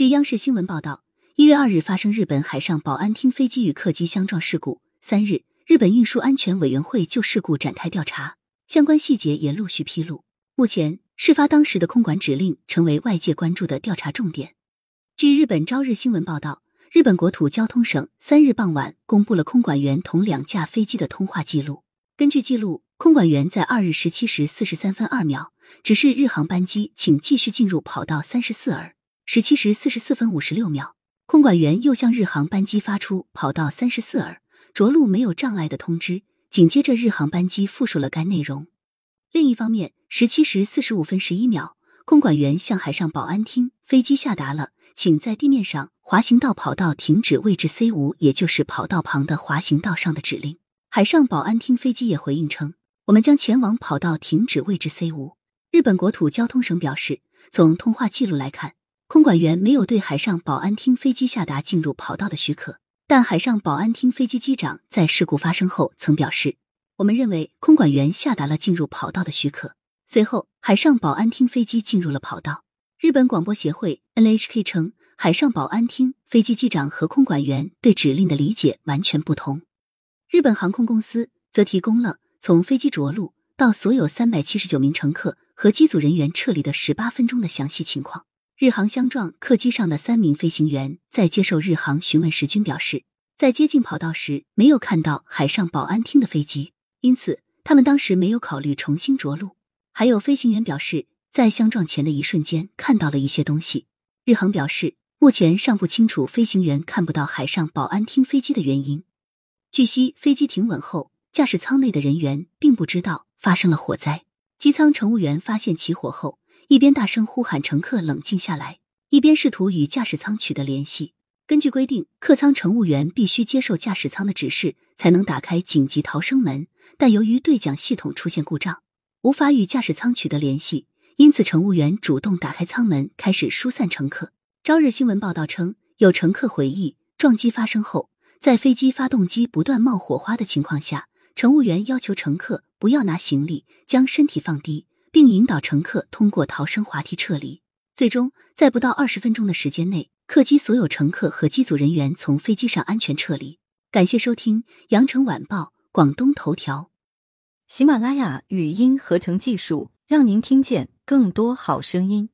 据央视新闻报道，一月二日发生日本海上保安厅飞机与客机相撞事故。三日，日本运输安全委员会就事故展开调查，相关细节也陆续披露。目前，事发当时的空管指令成为外界关注的调查重点。据日本朝日新闻报道，日本国土交通省三日傍晚公布了空管员同两架飞机的通话记录。根据记录，空管员在二日十七时四十三分二秒指示日航班机请继续进入跑道三十四尔。十七时四十四分五十六秒，空管员又向日航班机发出跑道三十四耳着陆没有障碍的通知。紧接着，日航班机复述了该内容。另一方面，十七时四十五分十一秒，空管员向海上保安厅飞机下达了请在地面上滑行道跑道停止位置 C 五，也就是跑道旁的滑行道上的指令。海上保安厅飞机也回应称，我们将前往跑道停止位置 C 五。日本国土交通省表示，从通话记录来看。空管员没有对海上保安厅飞机下达进入跑道的许可，但海上保安厅飞机机长在事故发生后曾表示：“我们认为空管员下达了进入跑道的许可。”随后，海上保安厅飞机进入了跑道。日本广播协会 NHK 称，海上保安厅飞机机长和空管员对指令的理解完全不同。日本航空公司则提供了从飞机着陆到所有三百七十九名乘客和机组人员撤离的十八分钟的详细情况。日航相撞客机上的三名飞行员在接受日航询问时均表示，在接近跑道时没有看到海上保安厅的飞机，因此他们当时没有考虑重新着陆。还有飞行员表示，在相撞前的一瞬间看到了一些东西。日航表示，目前尚不清楚飞行员看不到海上保安厅飞机的原因。据悉，飞机停稳后，驾驶舱内的人员并不知道发生了火灾。机舱乘务员发现起火后。一边大声呼喊乘客冷静下来，一边试图与驾驶舱取得联系。根据规定，客舱乘务员必须接受驾驶舱的指示才能打开紧急逃生门，但由于对讲系统出现故障，无法与驾驶舱取得联系，因此乘务员主动打开舱门，开始疏散乘客。朝日新闻报道称，有乘客回忆，撞击发生后，在飞机发动机不断冒火花的情况下，乘务员要求乘客不要拿行李，将身体放低。并引导乘客通过逃生滑梯撤离。最终，在不到二十分钟的时间内，客机所有乘客和机组人员从飞机上安全撤离。感谢收听《羊城晚报》广东头条，喜马拉雅语音合成技术，让您听见更多好声音。